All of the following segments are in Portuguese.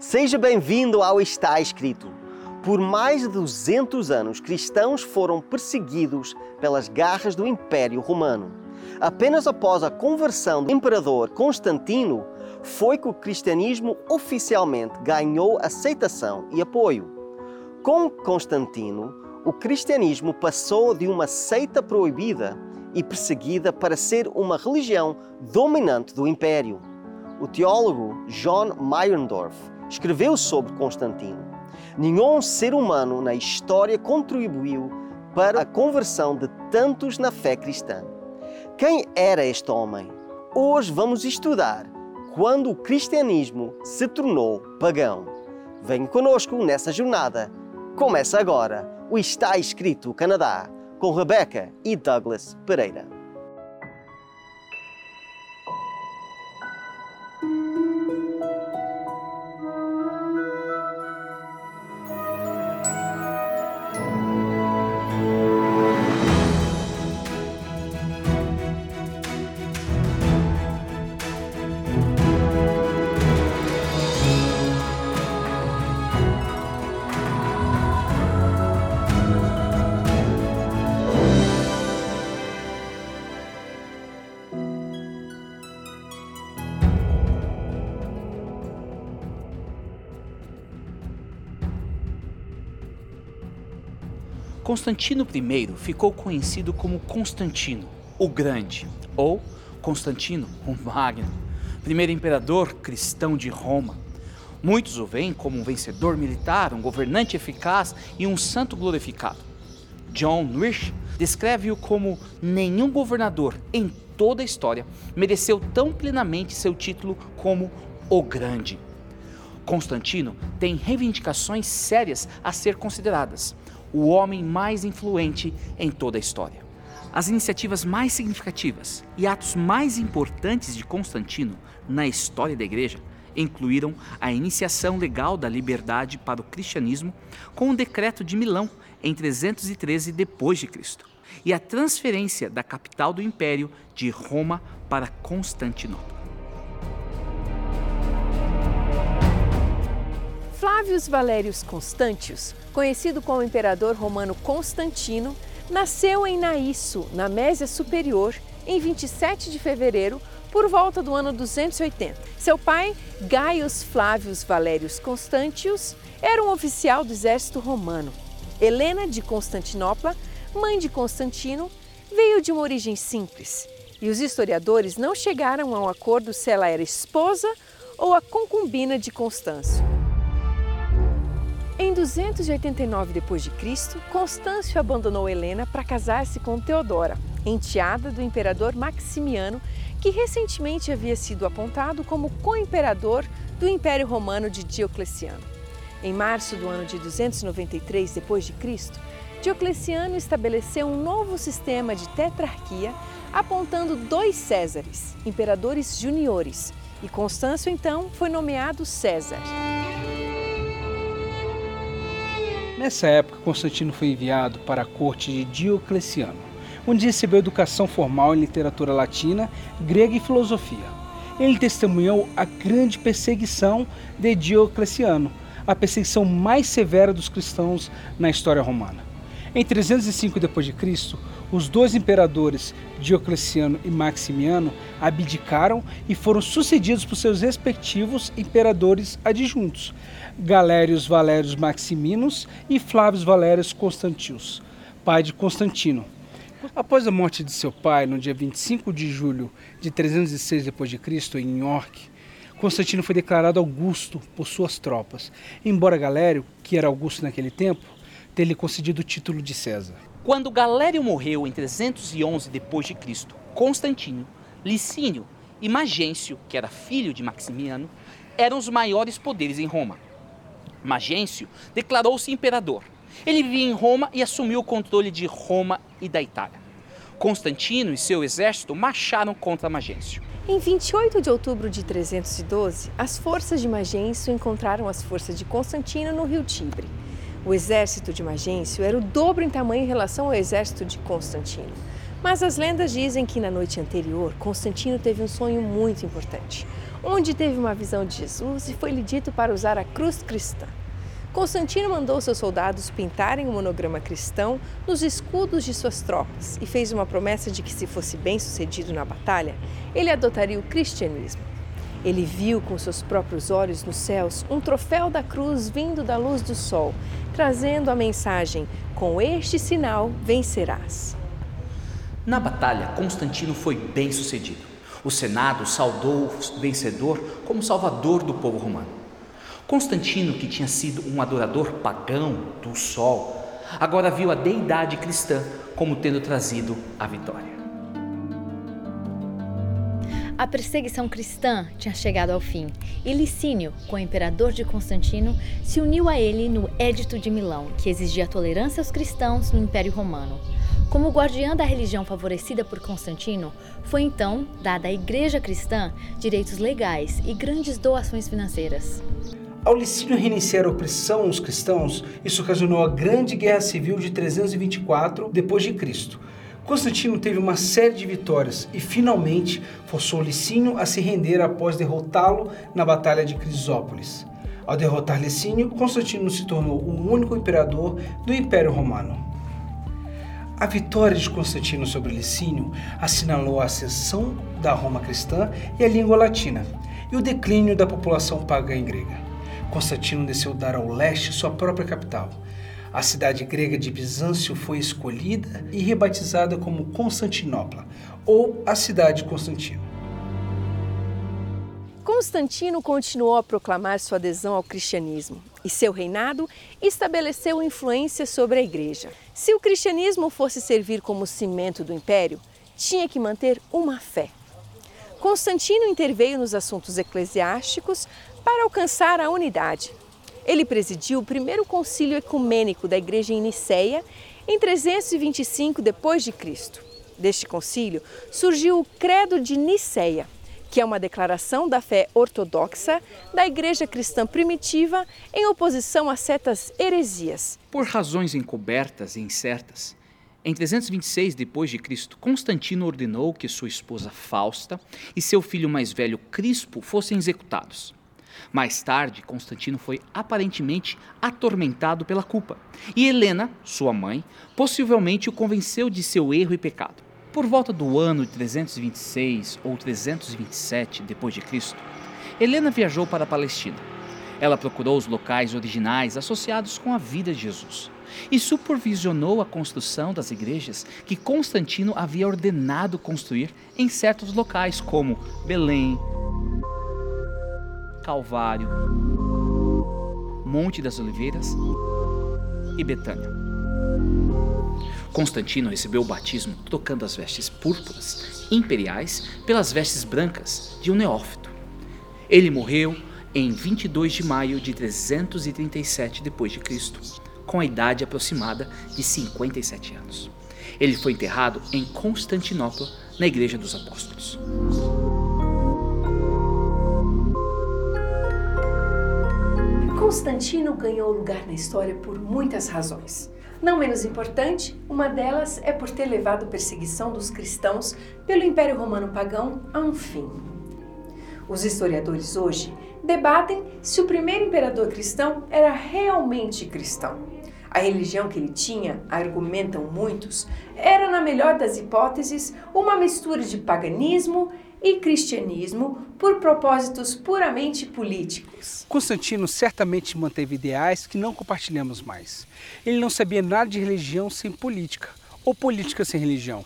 Seja bem-vindo ao Está Escrito. Por mais de 200 anos, cristãos foram perseguidos pelas garras do Império Romano. Apenas após a conversão do imperador Constantino foi que o cristianismo oficialmente ganhou aceitação e apoio. Com Constantino, o cristianismo passou de uma seita proibida e perseguida para ser uma religião dominante do império. O teólogo John Meyerndorf escreveu sobre Constantino. Nenhum ser humano na história contribuiu para a conversão de tantos na fé cristã. Quem era este homem? Hoje vamos estudar quando o cristianismo se tornou pagão. Venha conosco nessa jornada. Começa agora o Está Escrito Canadá com Rebecca e Douglas Pereira. Constantino I ficou conhecido como Constantino, o Grande, ou Constantino o Magno, primeiro imperador cristão de Roma. Muitos o veem como um vencedor militar, um governante eficaz e um santo glorificado. John Rich descreve-o como nenhum governador em toda a história mereceu tão plenamente seu título como o Grande. Constantino tem reivindicações sérias a ser consideradas o homem mais influente em toda a história. As iniciativas mais significativas e atos mais importantes de Constantino na história da Igreja incluíram a iniciação legal da liberdade para o cristianismo com o decreto de Milão em 313 d.C. e a transferência da capital do império de Roma para Constantinopla. Flávios Valérios Constantius, conhecido como imperador romano Constantino, nasceu em Naísso, na Mésia Superior, em 27 de fevereiro, por volta do ano 280. Seu pai, Gaius Flávios Valérios Constantius, era um oficial do exército romano. Helena de Constantinopla, mãe de Constantino, veio de uma origem simples, e os historiadores não chegaram a um acordo se ela era esposa ou a concubina de Constâncio. Em 289 d.C., Constâncio abandonou Helena para casar-se com Teodora, enteada do imperador Maximiano, que recentemente havia sido apontado como co-imperador do Império Romano de Diocleciano. Em março do ano de 293 d.C., Diocleciano estabeleceu um novo sistema de tetrarquia, apontando dois Césares, imperadores juniores, e Constâncio então foi nomeado César. Nessa época, Constantino foi enviado para a corte de Diocleciano, onde recebeu educação formal em literatura latina, grega e filosofia. Ele testemunhou a grande perseguição de Diocleciano, a perseguição mais severa dos cristãos na história romana. Em 305 d.C., os dois imperadores, Diocleciano e Maximiano, abdicaram e foram sucedidos por seus respectivos imperadores adjuntos, Galérios Valérios Maximinos e Flávios Valérios Constantius, pai de Constantino. Após a morte de seu pai, no dia 25 de julho de 306 d.C., em York, Constantino foi declarado Augusto por suas tropas, embora Galério, que era Augusto naquele tempo, ter lhe concedido o título de César. Quando Galério morreu em 311 d.C., Constantino, Licínio e Magêncio, que era filho de Maximiano, eram os maiores poderes em Roma. Magêncio declarou-se imperador. Ele vivia em Roma e assumiu o controle de Roma e da Itália. Constantino e seu exército marcharam contra Magêncio. Em 28 de outubro de 312, as forças de Magêncio encontraram as forças de Constantino no rio Tibre. O exército de Magêncio era o dobro em tamanho em relação ao exército de Constantino. Mas as lendas dizem que na noite anterior, Constantino teve um sonho muito importante. onde teve uma visão de Jesus e foi-lhe dito para usar a cruz cristã. Constantino mandou seus soldados pintarem o monograma cristão nos escudos de suas tropas e fez uma promessa de que, se fosse bem sucedido na batalha, ele adotaria o cristianismo. Ele viu com seus próprios olhos nos céus um troféu da cruz vindo da luz do sol, trazendo a mensagem: Com este sinal vencerás. Na batalha, Constantino foi bem sucedido. O Senado saudou o vencedor como salvador do povo romano. Constantino, que tinha sido um adorador pagão do sol, agora viu a deidade cristã como tendo trazido a vitória. A perseguição cristã tinha chegado ao fim e Licínio, o imperador de Constantino, se uniu a ele no Édito de Milão, que exigia tolerância aos cristãos no Império Romano. Como guardiã da religião favorecida por Constantino, foi então dada à Igreja Cristã direitos legais e grandes doações financeiras. Ao Licínio reiniciar a opressão aos cristãos, isso ocasionou a Grande Guerra Civil de 324 d.C. Constantino teve uma série de vitórias e finalmente forçou Licínio a se render após derrotá-lo na Batalha de Crisópolis. Ao derrotar Licínio, Constantino se tornou o único imperador do Império Romano. A vitória de Constantino sobre Licínio assinalou a ascensão da Roma cristã e a língua latina, e o declínio da população pagã grega. Constantino desceu dar ao leste sua própria capital. A cidade grega de Bizâncio foi escolhida e rebatizada como Constantinopla, ou a cidade de Constantino. Constantino continuou a proclamar sua adesão ao cristianismo e seu reinado estabeleceu influência sobre a igreja. Se o cristianismo fosse servir como cimento do império, tinha que manter uma fé. Constantino interveio nos assuntos eclesiásticos para alcançar a unidade. Ele presidiu o primeiro concílio ecumênico da igreja em Niceia em 325 d.C. Deste concílio surgiu o Credo de Niceia, que é uma declaração da fé ortodoxa da igreja cristã primitiva em oposição a certas heresias. Por razões encobertas e incertas, em 326 d.C., Constantino ordenou que sua esposa Fausta e seu filho mais velho Crispo fossem executados. Mais tarde, Constantino foi aparentemente atormentado pela culpa, e Helena, sua mãe, possivelmente o convenceu de seu erro e pecado. Por volta do ano 326 ou 327 d.C., Helena viajou para a Palestina. Ela procurou os locais originais associados com a vida de Jesus e supervisionou a construção das igrejas que Constantino havia ordenado construir em certos locais, como Belém, Calvário, Monte das Oliveiras e Betânia. Constantino recebeu o batismo trocando as vestes púrpuras imperiais pelas vestes brancas de um neófito. Ele morreu em 22 de maio de 337 d.C., com a idade aproximada de 57 anos. Ele foi enterrado em Constantinopla, na Igreja dos Apóstolos. Constantino ganhou lugar na história por muitas razões. Não menos importante, uma delas é por ter levado a perseguição dos cristãos pelo Império Romano Pagão a um fim. Os historiadores hoje debatem se o primeiro imperador cristão era realmente cristão. A religião que ele tinha, argumentam muitos, era, na melhor das hipóteses, uma mistura de paganismo e cristianismo por propósitos puramente políticos. Constantino certamente manteve ideais que não compartilhamos mais. Ele não sabia nada de religião sem política, ou política sem religião.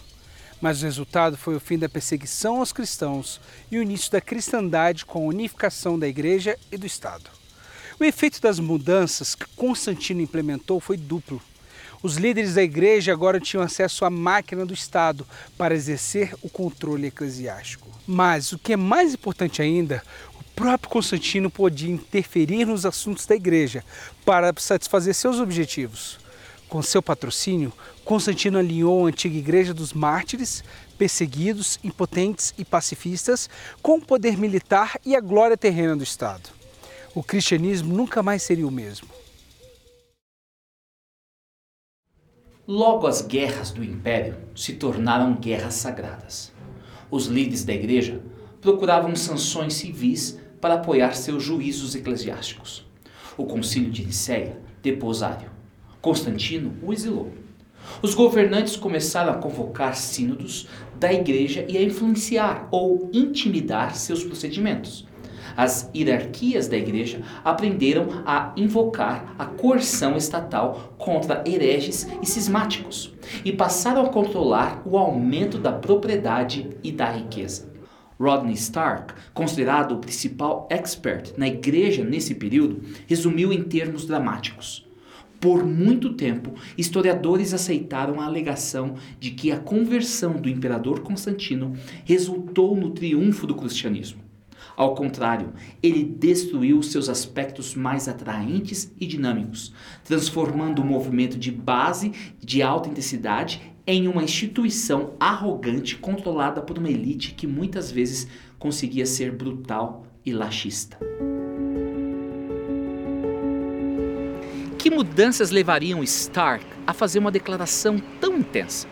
Mas o resultado foi o fim da perseguição aos cristãos e o início da cristandade com a unificação da igreja e do Estado. O efeito das mudanças que Constantino implementou foi duplo. Os líderes da igreja agora tinham acesso à máquina do Estado para exercer o controle eclesiástico. Mas o que é mais importante ainda, o próprio Constantino podia interferir nos assuntos da igreja para satisfazer seus objetivos. Com seu patrocínio, Constantino alinhou a antiga igreja dos mártires, perseguidos, impotentes e pacifistas, com o poder militar e a glória terrena do Estado. O cristianismo nunca mais seria o mesmo. Logo, as guerras do império se tornaram guerras sagradas. Os líderes da igreja procuravam sanções civis para apoiar seus juízos eclesiásticos. O concílio de Nicéia depôs Ário. Constantino o exilou. Os governantes começaram a convocar sínodos da igreja e a influenciar ou intimidar seus procedimentos. As hierarquias da igreja aprenderam a invocar a coerção estatal contra hereges e cismáticos e passaram a controlar o aumento da propriedade e da riqueza. Rodney Stark, considerado o principal expert na igreja nesse período, resumiu em termos dramáticos. Por muito tempo, historiadores aceitaram a alegação de que a conversão do imperador Constantino resultou no triunfo do cristianismo. Ao contrário, ele destruiu seus aspectos mais atraentes e dinâmicos, transformando o movimento de base de alta intensidade em uma instituição arrogante controlada por uma elite que muitas vezes conseguia ser brutal e laxista. Que mudanças levariam Stark a fazer uma declaração tão intensa?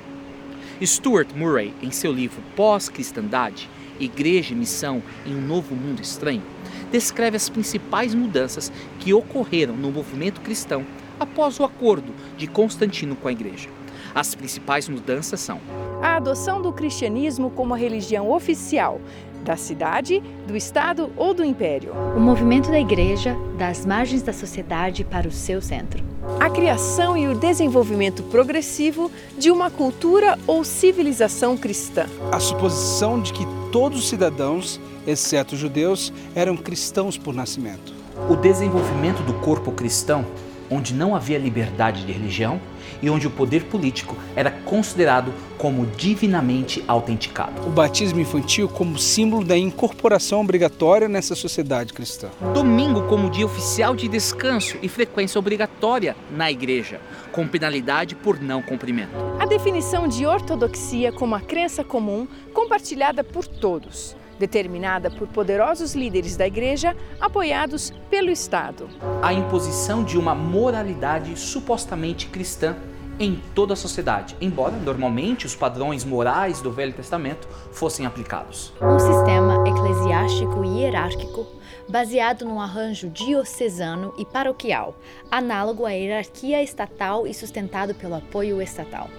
Stuart Murray, em seu livro Pós-Cristandade, Igreja e Missão em um Novo Mundo Estranho, descreve as principais mudanças que ocorreram no movimento cristão após o acordo de Constantino com a Igreja. As principais mudanças são a adoção do cristianismo como religião oficial da cidade, do estado ou do império. O movimento da igreja das margens da sociedade para o seu centro. A criação e o desenvolvimento progressivo de uma cultura ou civilização cristã. A suposição de que todos os cidadãos, exceto os judeus, eram cristãos por nascimento. O desenvolvimento do corpo cristão onde não havia liberdade de religião e onde o poder político era considerado como divinamente autenticado. O batismo infantil como símbolo da incorporação obrigatória nessa sociedade cristã. Domingo como dia oficial de descanso e frequência obrigatória na igreja, com penalidade por não cumprimento. A definição de ortodoxia como a crença comum compartilhada por todos determinada por poderosos líderes da igreja apoiados pelo Estado. A imposição de uma moralidade supostamente cristã em toda a sociedade, embora normalmente os padrões morais do Velho Testamento fossem aplicados. Um sistema eclesiástico e hierárquico baseado num arranjo diocesano e paroquial, análogo à hierarquia estatal e sustentado pelo apoio estatal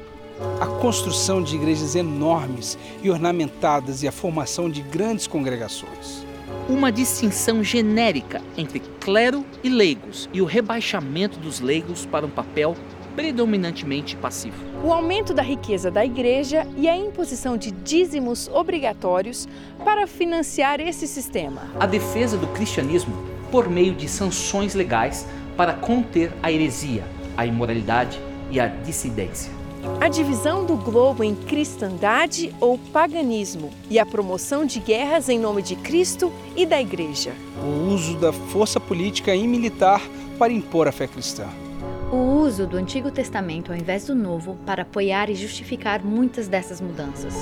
a construção de igrejas enormes e ornamentadas e a formação de grandes congregações. Uma distinção genérica entre clero e leigos e o rebaixamento dos leigos para um papel predominantemente passivo. O aumento da riqueza da igreja e a imposição de dízimos obrigatórios para financiar esse sistema. A defesa do cristianismo por meio de sanções legais para conter a heresia, a imoralidade e a dissidência a divisão do globo em cristandade ou paganismo e a promoção de guerras em nome de Cristo e da Igreja. O uso da força política e militar para impor a fé cristã. O uso do Antigo Testamento ao invés do Novo para apoiar e justificar muitas dessas mudanças.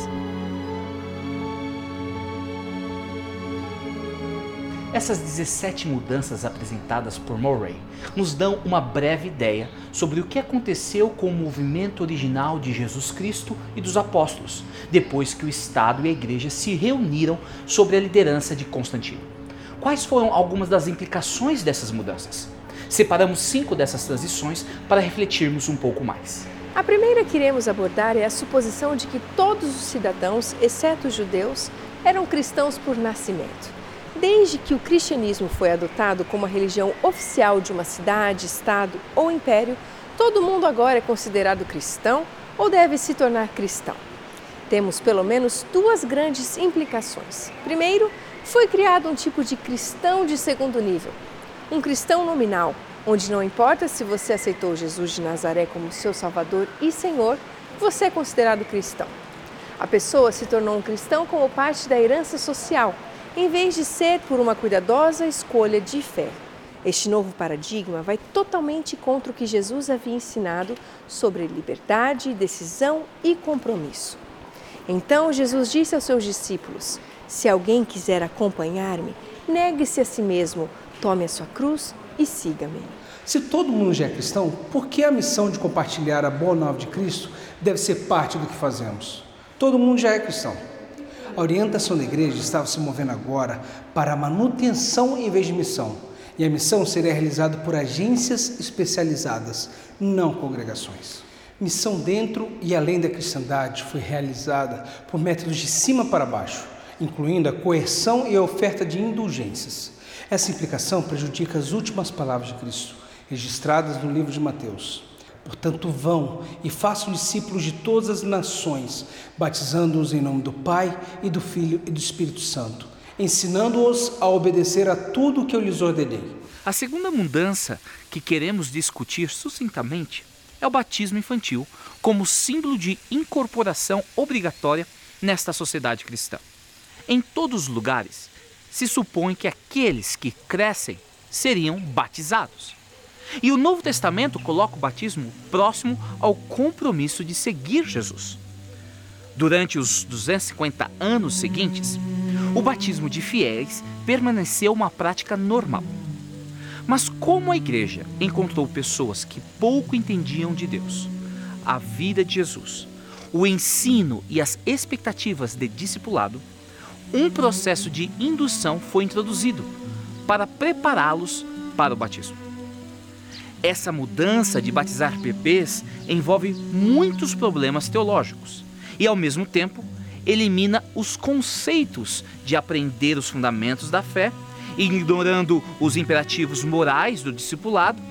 Essas 17 mudanças apresentadas por Murray nos dão uma breve ideia sobre o que aconteceu com o movimento original de Jesus Cristo e dos apóstolos, depois que o Estado e a Igreja se reuniram sobre a liderança de Constantino. Quais foram algumas das implicações dessas mudanças? Separamos cinco dessas transições para refletirmos um pouco mais. A primeira que iremos abordar é a suposição de que todos os cidadãos, exceto os judeus, eram cristãos por nascimento. Desde que o cristianismo foi adotado como a religião oficial de uma cidade, estado ou império, todo mundo agora é considerado cristão ou deve se tornar cristão. Temos pelo menos duas grandes implicações. Primeiro, foi criado um tipo de cristão de segundo nível, um cristão nominal, onde não importa se você aceitou Jesus de Nazaré como seu Salvador e Senhor, você é considerado cristão. A pessoa se tornou um cristão como parte da herança social em vez de ser por uma cuidadosa escolha de fé. Este novo paradigma vai totalmente contra o que Jesus havia ensinado sobre liberdade, decisão e compromisso. Então Jesus disse aos seus discípulos: Se alguém quiser acompanhar-me, negue-se a si mesmo, tome a sua cruz e siga-me. Se todo mundo já é cristão, por que a missão de compartilhar a boa nova de Cristo deve ser parte do que fazemos? Todo mundo já é cristão. A orientação da igreja estava se movendo agora para manutenção em vez de missão. E a missão seria realizada por agências especializadas, não congregações. Missão dentro e além da cristandade foi realizada por métodos de cima para baixo, incluindo a coerção e a oferta de indulgências. Essa implicação prejudica as últimas palavras de Cristo, registradas no livro de Mateus. Portanto, vão e façam discípulos de todas as nações, batizando-os em nome do Pai e do Filho e do Espírito Santo, ensinando-os a obedecer a tudo o que eu lhes ordenei. A segunda mudança que queremos discutir sucintamente é o batismo infantil como símbolo de incorporação obrigatória nesta sociedade cristã. Em todos os lugares, se supõe que aqueles que crescem seriam batizados. E o Novo Testamento coloca o batismo próximo ao compromisso de seguir Jesus. Durante os 250 anos seguintes, o batismo de fiéis permaneceu uma prática normal. Mas como a igreja encontrou pessoas que pouco entendiam de Deus, a vida de Jesus, o ensino e as expectativas de discipulado, um processo de indução foi introduzido para prepará-los para o batismo. Essa mudança de batizar bebês envolve muitos problemas teológicos e, ao mesmo tempo, elimina os conceitos de aprender os fundamentos da fé ignorando os imperativos morais do discipulado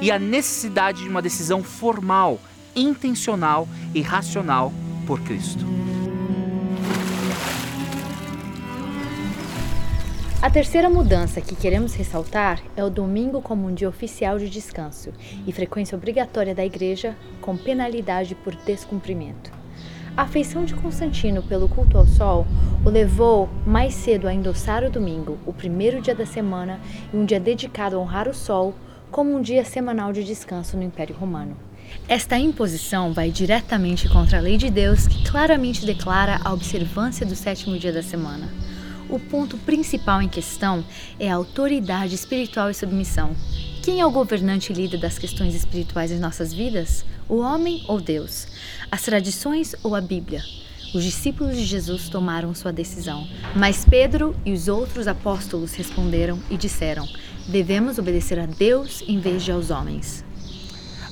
e a necessidade de uma decisão formal, intencional e racional por Cristo. A terceira mudança que queremos ressaltar é o domingo como um dia oficial de descanso e frequência obrigatória da igreja, com penalidade por descumprimento. A afeição de Constantino pelo culto ao sol o levou mais cedo a endossar o domingo, o primeiro dia da semana e um dia dedicado a honrar o sol, como um dia semanal de descanso no Império Romano. Esta imposição vai diretamente contra a lei de Deus, que claramente declara a observância do sétimo dia da semana. O ponto principal em questão é a autoridade espiritual e submissão. Quem é o governante e líder das questões espirituais em nossas vidas? O homem ou Deus? As tradições ou a Bíblia? Os discípulos de Jesus tomaram sua decisão, mas Pedro e os outros apóstolos responderam e disseram: Devemos obedecer a Deus em vez de aos homens.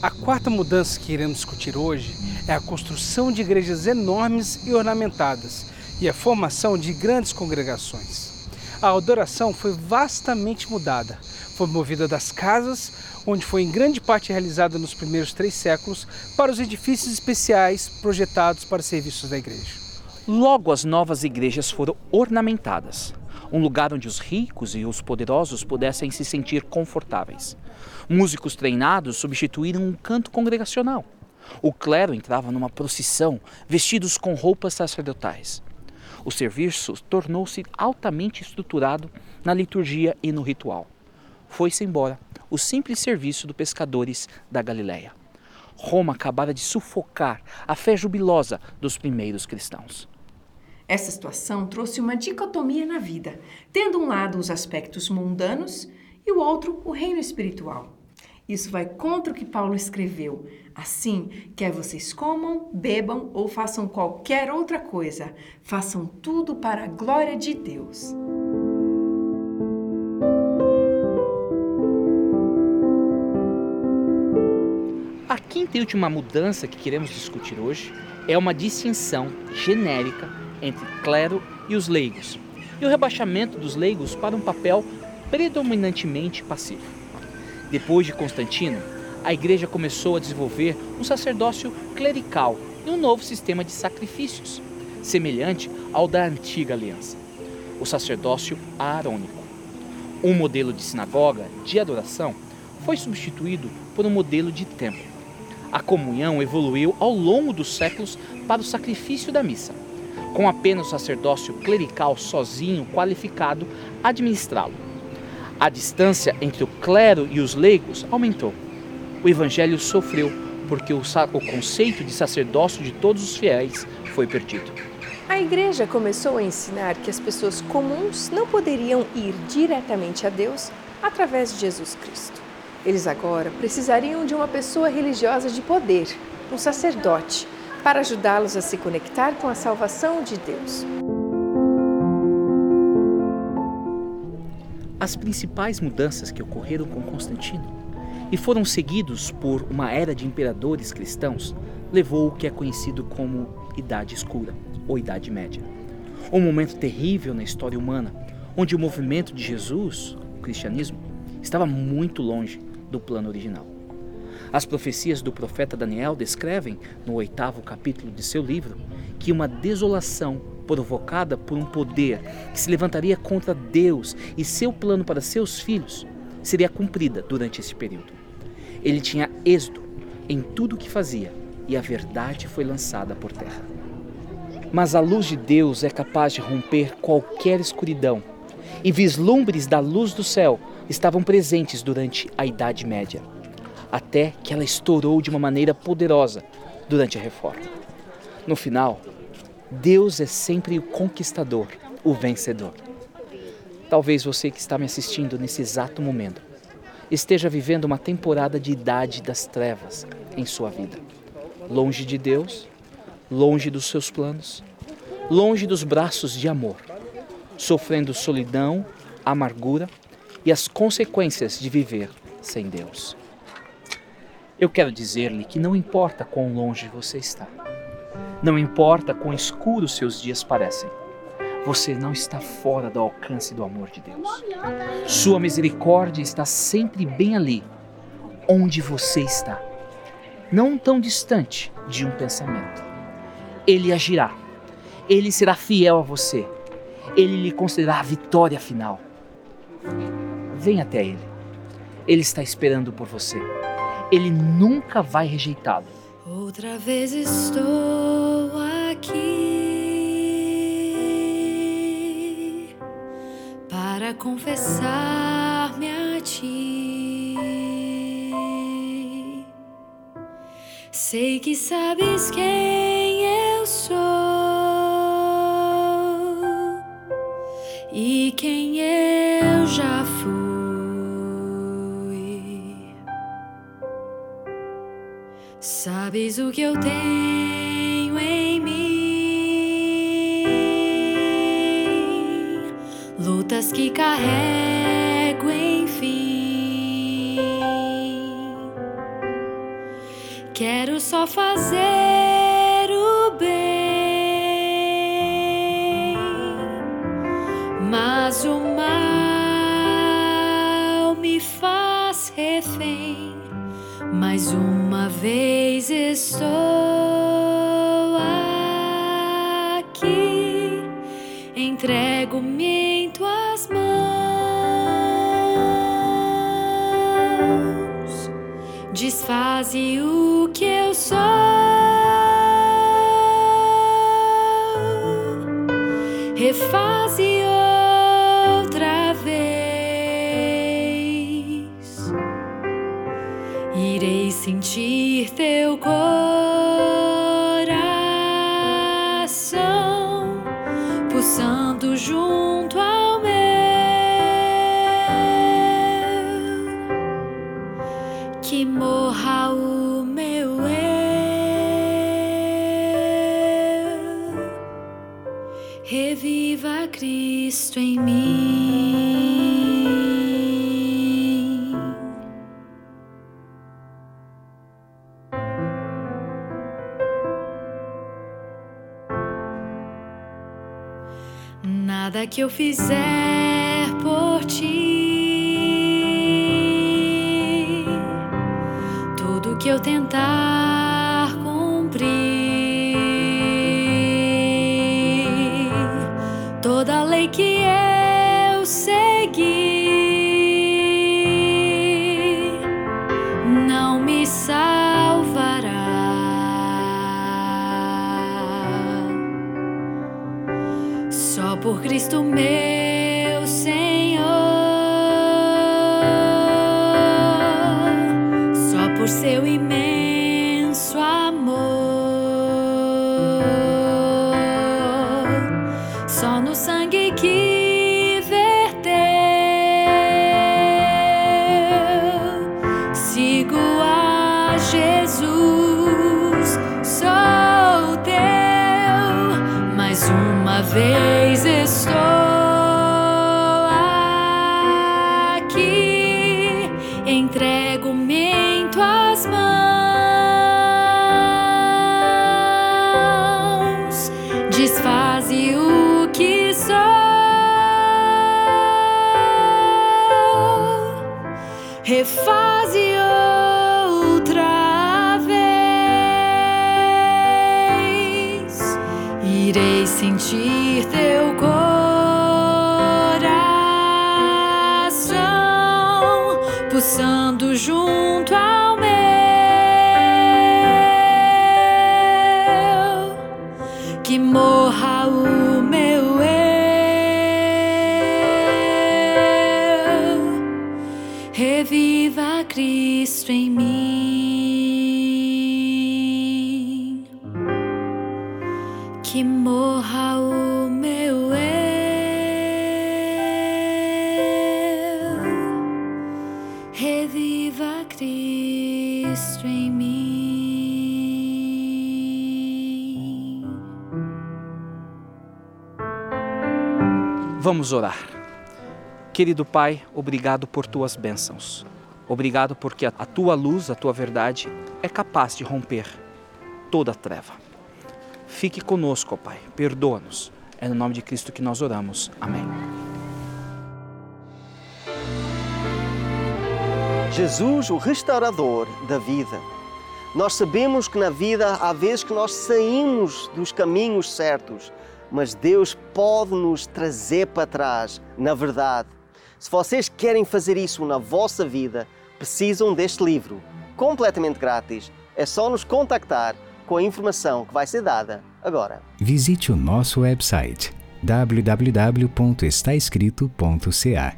A quarta mudança que iremos discutir hoje é a construção de igrejas enormes e ornamentadas e a formação de grandes congregações. A adoração foi vastamente mudada. Foi movida das casas, onde foi em grande parte realizada nos primeiros três séculos, para os edifícios especiais projetados para serviços da igreja. Logo, as novas igrejas foram ornamentadas, um lugar onde os ricos e os poderosos pudessem se sentir confortáveis. Músicos treinados substituíram um canto congregacional. O clero entrava numa procissão, vestidos com roupas sacerdotais. O serviço tornou-se altamente estruturado na liturgia e no ritual. Foi-se embora o simples serviço dos pescadores da Galiléia. Roma acabara de sufocar a fé jubilosa dos primeiros cristãos. Essa situação trouxe uma dicotomia na vida, tendo um lado os aspectos mundanos e o outro o reino espiritual. Isso vai contra o que Paulo escreveu. Assim, quer vocês comam, bebam ou façam qualquer outra coisa, façam tudo para a glória de Deus. A quinta e última mudança que queremos discutir hoje é uma distinção genérica entre clero e os leigos, e o rebaixamento dos leigos para um papel predominantemente passivo. Depois de Constantino, a igreja começou a desenvolver um sacerdócio clerical e um novo sistema de sacrifícios, semelhante ao da antiga aliança, o sacerdócio aarônico. Um modelo de sinagoga de adoração foi substituído por um modelo de templo. A comunhão evoluiu ao longo dos séculos para o sacrifício da missa, com apenas o sacerdócio clerical sozinho qualificado administrá-lo. A distância entre o clero e os leigos aumentou o evangelho sofreu, porque o, o conceito de sacerdócio de todos os fiéis foi perdido. A igreja começou a ensinar que as pessoas comuns não poderiam ir diretamente a Deus através de Jesus Cristo. Eles agora precisariam de uma pessoa religiosa de poder, um sacerdote, para ajudá-los a se conectar com a salvação de Deus. As principais mudanças que ocorreram com Constantino e foram seguidos por uma era de imperadores cristãos levou o que é conhecido como Idade Escura ou Idade Média. Um momento terrível na história humana, onde o movimento de Jesus, o cristianismo, estava muito longe do plano original. As profecias do profeta Daniel descrevem, no oitavo capítulo de seu livro, que uma desolação provocada por um poder que se levantaria contra Deus e seu plano para seus filhos seria cumprida durante esse período. Ele tinha êxito em tudo o que fazia e a verdade foi lançada por terra. Mas a luz de Deus é capaz de romper qualquer escuridão, e vislumbres da luz do céu estavam presentes durante a Idade Média, até que ela estourou de uma maneira poderosa durante a Reforma. No final, Deus é sempre o conquistador, o vencedor. Talvez você que está me assistindo nesse exato momento esteja vivendo uma temporada de idade das trevas em sua vida. Longe de Deus, longe dos seus planos, longe dos braços de amor, sofrendo solidão, amargura e as consequências de viver sem Deus. Eu quero dizer-lhe que não importa quão longe você está, não importa quão escuros seus dias parecem, você não está fora do alcance do amor de Deus. Sua misericórdia está sempre bem ali, onde você está, não tão distante de um pensamento. Ele agirá, ele será fiel a você, ele lhe concederá a vitória final. Venha até ele, ele está esperando por você, ele nunca vai rejeitá-lo. Outra vez estou para confessar-me a ti. Sei que sabes quem eu sou e quem eu já fui. Sabes o que eu tenho lutas que carrego, enfim. Quero só fazer o bem, mas o mal me faz refém. Mais uma vez estou sentir teu coração fizer argumento às mãos, desfaze o que sou, refaze outra vez, irei sentir teu coração pulsando junto ao meu, que morra o meu eu, reviva Cristo em mim, que morra o meu eu. Vamos orar. Querido Pai, obrigado por tuas bênçãos. Obrigado porque a tua luz, a tua verdade é capaz de romper toda treva. Fique conosco, ó Pai. Perdoa-nos. É no nome de Cristo que nós oramos. Amém. Jesus, o restaurador da vida. Nós sabemos que na vida há vezes que nós saímos dos caminhos certos, mas Deus pode nos trazer para trás, na verdade. Se vocês querem fazer isso na vossa vida, precisam deste livro, completamente grátis. É só nos contactar com a informação que vai ser dada agora. Visite o nosso website www.estaescrito.ca.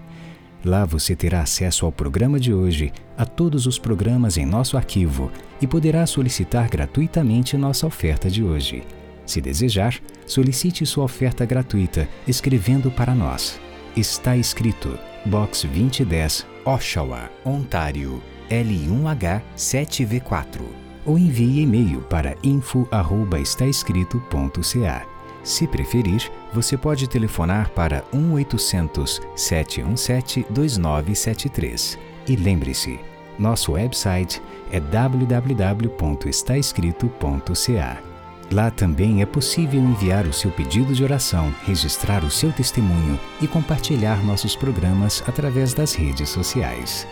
Lá você terá acesso ao programa de hoje, a todos os programas em nosso arquivo e poderá solicitar gratuitamente nossa oferta de hoje. Se desejar, solicite sua oferta gratuita escrevendo para nós. Está escrito Box 2010, Oshawa, Ontário, L1H 7V4 ou envie e-mail para info@estaescrito.ca. Se preferir, você pode telefonar para 1-800-717-2973. E lembre-se, nosso website é www.estaescrito.ca. Lá também é possível enviar o seu pedido de oração, registrar o seu testemunho e compartilhar nossos programas através das redes sociais.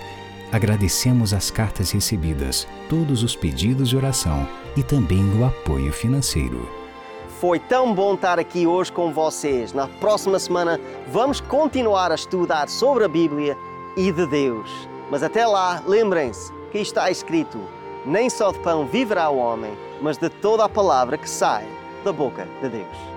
Agradecemos as cartas recebidas, todos os pedidos de oração e também o apoio financeiro. Foi tão bom estar aqui hoje com vocês. Na próxima semana vamos continuar a estudar sobre a Bíblia e de Deus. Mas até lá, lembrem-se que está escrito: nem só de pão viverá o homem, mas de toda a palavra que sai da boca de Deus.